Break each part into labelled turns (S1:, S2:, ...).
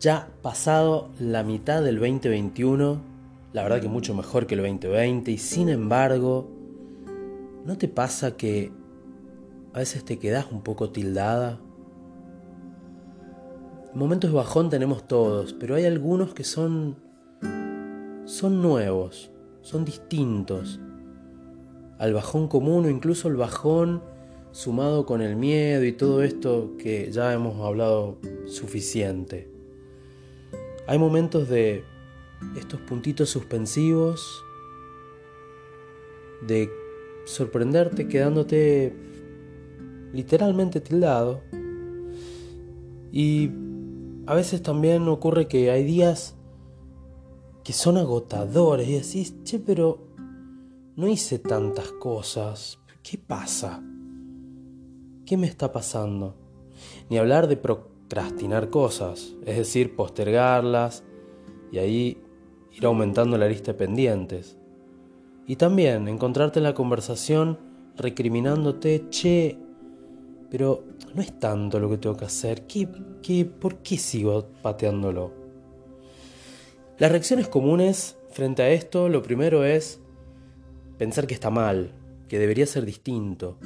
S1: ya pasado la mitad del 2021, la verdad que mucho mejor que el 2020, y sin embargo, ¿no te pasa que a veces te quedas un poco tildada? Momentos de bajón tenemos todos, pero hay algunos que son son nuevos, son distintos al bajón común o incluso el bajón sumado con el miedo y todo esto que ya hemos hablado suficiente. Hay momentos de estos puntitos suspensivos, de sorprenderte quedándote literalmente tildado. Y a veces también ocurre que hay días que son agotadores y decís, che, pero no hice tantas cosas. ¿Qué pasa? ¿Qué me está pasando? Ni hablar de procrastinar cosas, es decir, postergarlas y ahí ir aumentando la lista de pendientes. Y también encontrarte en la conversación recriminándote, che, pero no es tanto lo que tengo que hacer, ¿Qué, qué, ¿por qué sigo pateándolo? Las reacciones comunes frente a esto, lo primero es pensar que está mal, que debería ser distinto,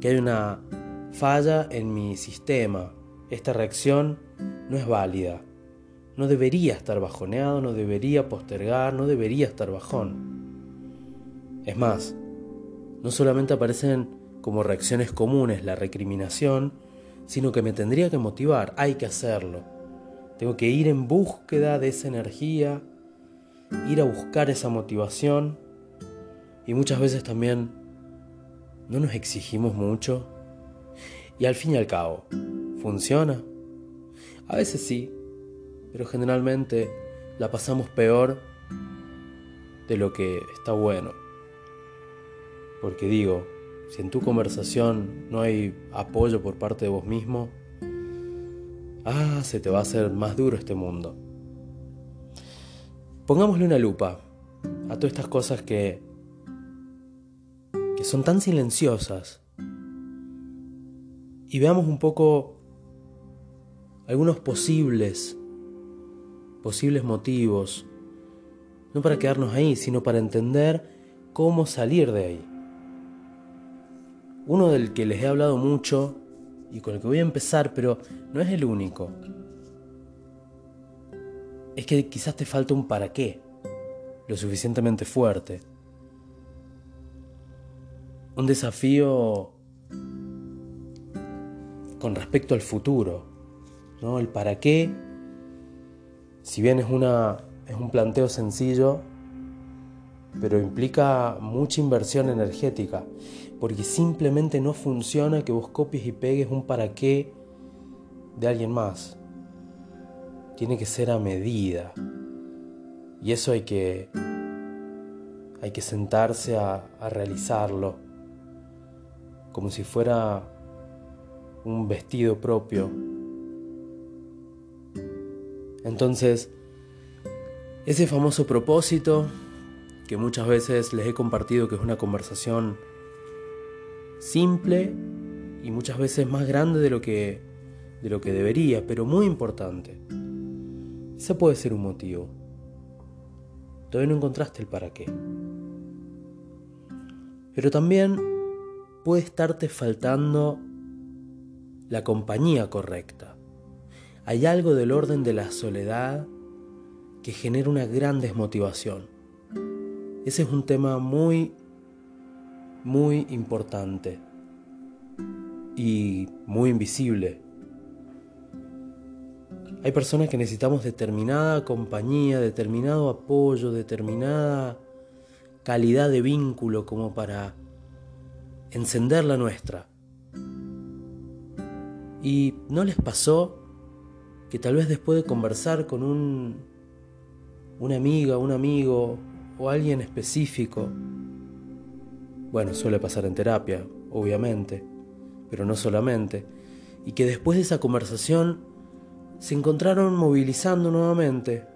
S1: que hay una falla en mi sistema, esta reacción no es válida. No debería estar bajoneado, no debería postergar, no debería estar bajón. Es más, no solamente aparecen como reacciones comunes la recriminación, sino que me tendría que motivar, hay que hacerlo. Tengo que ir en búsqueda de esa energía, ir a buscar esa motivación y muchas veces también no nos exigimos mucho y al fin y al cabo, ¿funciona? A veces sí, pero generalmente la pasamos peor de lo que está bueno. Porque digo, si en tu conversación no hay apoyo por parte de vos mismo, ah, se te va a hacer más duro este mundo. Pongámosle una lupa a todas estas cosas que, que son tan silenciosas y veamos un poco algunos posibles, posibles motivos, no para quedarnos ahí, sino para entender cómo salir de ahí. Uno del que les he hablado mucho y con el que voy a empezar, pero no es el único, es que quizás te falta un para qué, lo suficientemente fuerte. Un desafío con respecto al futuro, ¿no? El para qué, si bien es, una, es un planteo sencillo, pero implica mucha inversión energética, porque simplemente no funciona que vos copies y pegues un para qué de alguien más. Tiene que ser a medida. Y eso hay que, hay que sentarse a, a realizarlo, como si fuera un vestido propio. Entonces, ese famoso propósito que muchas veces les he compartido que es una conversación simple y muchas veces más grande de lo que de lo que debería, pero muy importante. Ese puede ser un motivo. Todavía no encontraste el para qué. Pero también puede estarte faltando la compañía correcta. Hay algo del orden de la soledad que genera una gran desmotivación. Ese es un tema muy, muy importante y muy invisible. Hay personas que necesitamos determinada compañía, determinado apoyo, determinada calidad de vínculo como para encender la nuestra. ¿Y no les pasó que tal vez después de conversar con un, una amiga, un amigo o alguien específico, bueno, suele pasar en terapia, obviamente, pero no solamente, y que después de esa conversación se encontraron movilizando nuevamente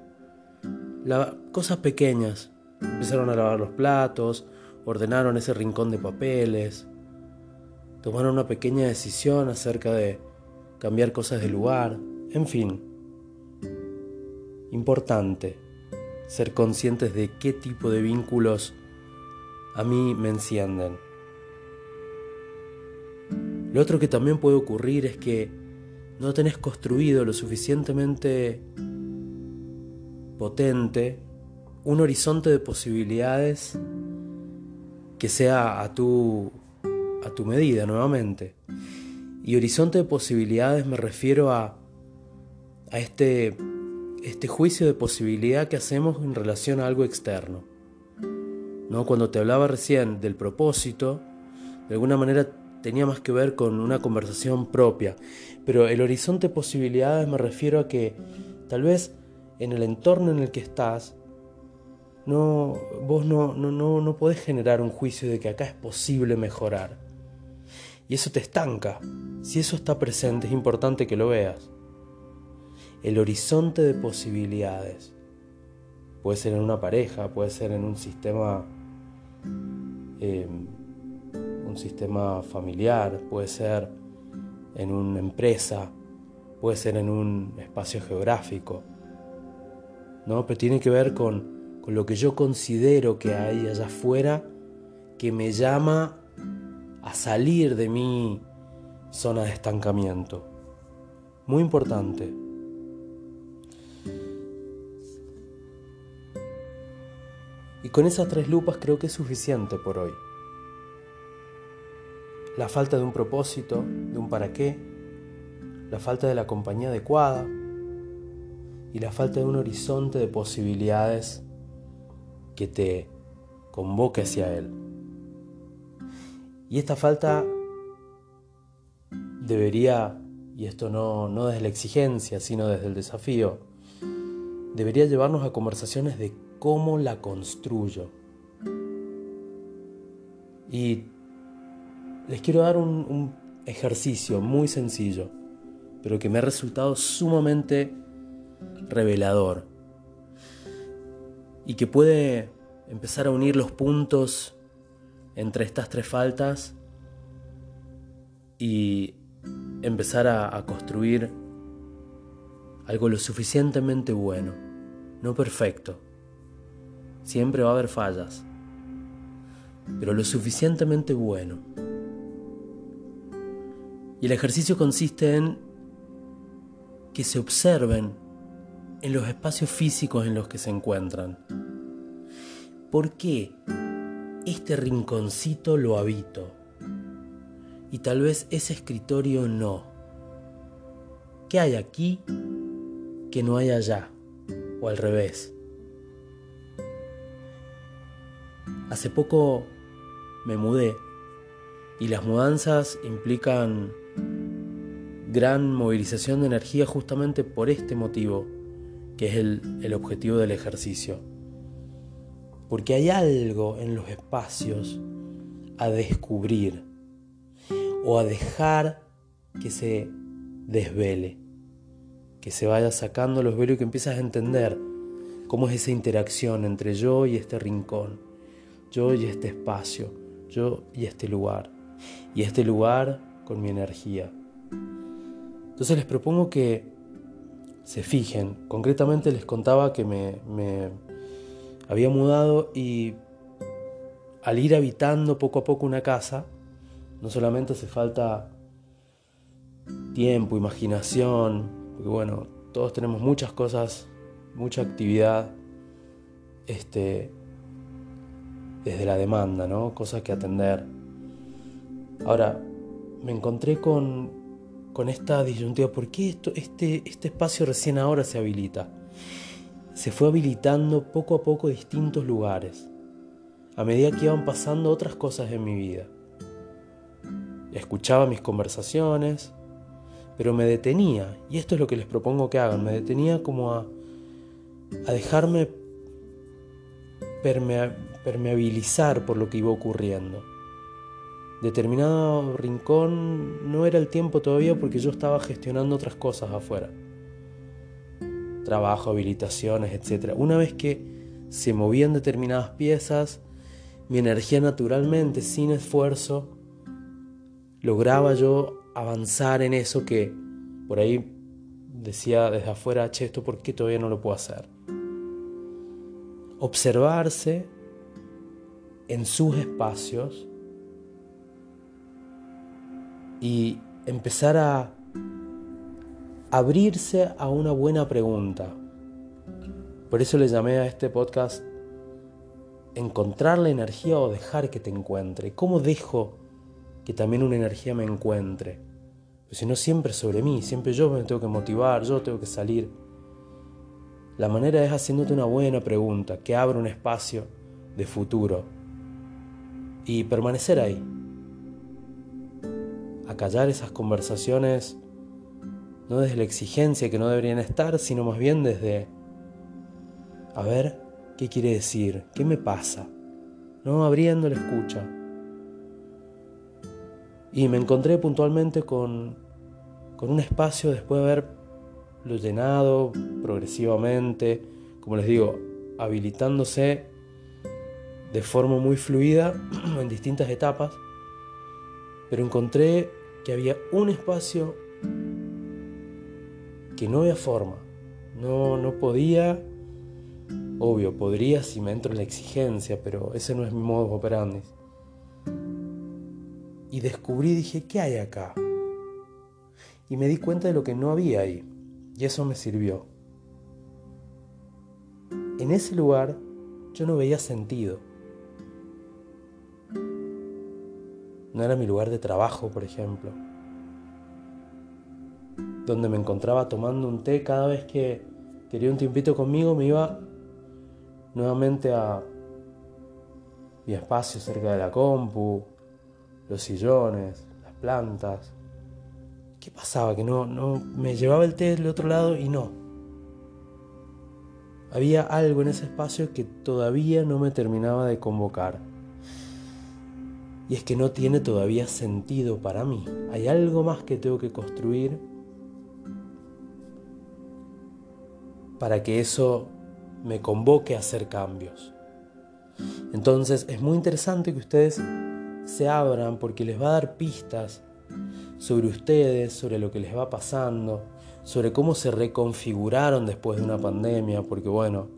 S1: la, cosas pequeñas, empezaron a lavar los platos, ordenaron ese rincón de papeles, tomaron una pequeña decisión acerca de cambiar cosas de lugar, en fin. importante ser conscientes de qué tipo de vínculos a mí me encienden. Lo otro que también puede ocurrir es que no tenés construido lo suficientemente potente un horizonte de posibilidades que sea a tu, a tu medida nuevamente. Y horizonte de posibilidades me refiero a, a este, este juicio de posibilidad que hacemos en relación a algo externo. ¿No? Cuando te hablaba recién del propósito, de alguna manera tenía más que ver con una conversación propia, pero el horizonte de posibilidades me refiero a que tal vez en el entorno en el que estás, no, vos no, no, no, no podés generar un juicio de que acá es posible mejorar. Y eso te estanca. Si eso está presente, es importante que lo veas. El horizonte de posibilidades. Puede ser en una pareja, puede ser en un sistema em, un sistema familiar, puede ser en una empresa, puede ser en un espacio geográfico, ¿no? Pero tiene que ver con, con lo que yo considero que hay allá afuera que me llama a salir de mi zona de estancamiento. Muy importante. Y con esas tres lupas creo que es suficiente por hoy la falta de un propósito, de un para qué, la falta de la compañía adecuada y la falta de un horizonte de posibilidades que te convoque hacia él. Y esta falta debería, y esto no, no desde la exigencia, sino desde el desafío, debería llevarnos a conversaciones de cómo la construyo. Y les quiero dar un, ejercicio muy sencillo, pero que me ha resultado sumamente revelador y que puede empezar a unir los puntos entre estas tres faltas y empezar a, construir algo lo suficientemente bueno, no perfecto. Siempre va a haber fallas, pero lo suficientemente bueno y el ejercicio consiste en que se observen en los espacios físicos en los que se encuentran. ¿Por qué este rinconcito lo habito? Y tal vez ese escritorio no. ¿Qué hay aquí que no hay allá? O al revés. Hace poco me mudé y las mudanzas implican gran movilización de energía justamente por este motivo, que es el, objetivo del ejercicio. Porque hay algo en los espacios a descubrir o a dejar que se desvele, que se vaya sacando los velos y que empiezas a entender cómo es esa interacción entre yo y este rincón, yo y este espacio, yo y este lugar, y este lugar con mi energía. Entonces les propongo que se fijen. Concretamente les contaba que me, había mudado y al ir habitando poco a poco una casa, no solamente hace falta tiempo, imaginación, porque bueno, todos tenemos muchas cosas, mucha actividad, este, desde la demanda, ¿no? Cosas que atender. Ahora, me encontré con, con esta disyuntiva, ¿por qué esto, este, este espacio recién ahora se habilita? Se fue habilitando poco a poco distintos lugares, a medida que iban pasando otras cosas en mi vida. Escuchaba mis conversaciones, pero me detenía, y esto es lo que les propongo que hagan, me detenía como a, a dejarme permeabilizar por lo que iba ocurriendo determinado rincón no era el tiempo todavía porque yo estaba gestionando otras cosas afuera. Trabajo, habilitaciones, etc. Una vez que se movían determinadas piezas, mi energía naturalmente, sin esfuerzo, lograba yo avanzar en eso que por ahí decía desde afuera, che, esto por qué todavía no lo puedo hacer. Observarse en sus espacios y empezar a abrirse a una buena pregunta. Por eso le llamé a este podcast encontrar la energía o dejar que te encuentre. ¿Cómo dejo que también una energía me encuentre? Pues si no siempre sobre mí, siempre yo me tengo que motivar, yo tengo que salir. La manera es haciéndote una buena pregunta que abra un espacio de futuro y permanecer ahí. Acallar esas conversaciones no desde la exigencia que no deberían estar, sino más bien desde, a ver, ¿qué quiere decir? ¿Qué me pasa? No abriendo la escucha. Y me encontré puntualmente con, con un espacio después de haberlo llenado progresivamente, como les digo, habilitándose de forma muy fluida en distintas etapas, pero encontré que había un espacio que no había forma, no, no podía, obvio, podría si me entro en la exigencia, pero ese no es mi modo operandi. Y descubrí, dije, ¿qué hay acá? Y me di cuenta de lo que no había ahí, y eso me sirvió. En ese lugar yo no veía sentido. No era mi lugar de trabajo, por ejemplo donde me encontraba tomando un té cada vez que quería un tiempito conmigo, me iba nuevamente a mi espacio cerca de la compu, los sillones, las plantas. ¿Qué pasaba? Que no, no me llevaba el té del otro lado y no. Había algo en ese espacio que todavía no me terminaba de convocar. Y es que no tiene todavía sentido para mí. Hay algo más que tengo que construir para que eso me convoque a hacer cambios. Entonces es muy interesante que ustedes se abran porque les va a dar pistas sobre ustedes, sobre lo que les va pasando, sobre cómo se reconfiguraron después de una pandemia, porque bueno,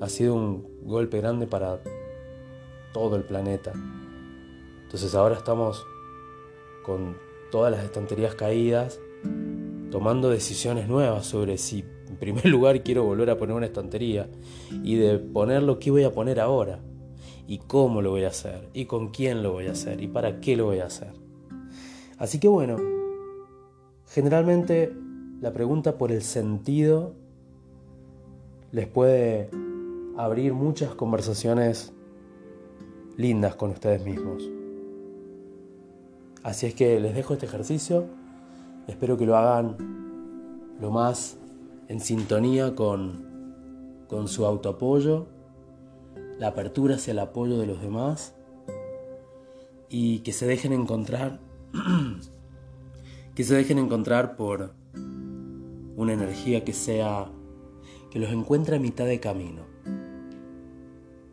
S1: ha sido un golpe grande para todo el planeta. Entonces ahora estamos con todas las estanterías caídas, tomando decisiones nuevas sobre si en primer lugar quiero volver a poner una estantería y de ponerlo qué voy a poner ahora y cómo lo voy a hacer y con quién lo voy a hacer y para qué lo voy a hacer. Así que bueno, generalmente la pregunta por el sentido les puede abrir muchas conversaciones lindas con ustedes mismos. Así es que les dejo este ejercicio, espero que lo hagan lo más en sintonía con, con su autoapoyo, la apertura hacia el apoyo de los demás y que se dejen encontrar, que se dejen encontrar por una energía que sea, que los encuentre a mitad de camino.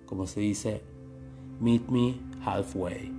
S1: Como se dice, meet me halfway.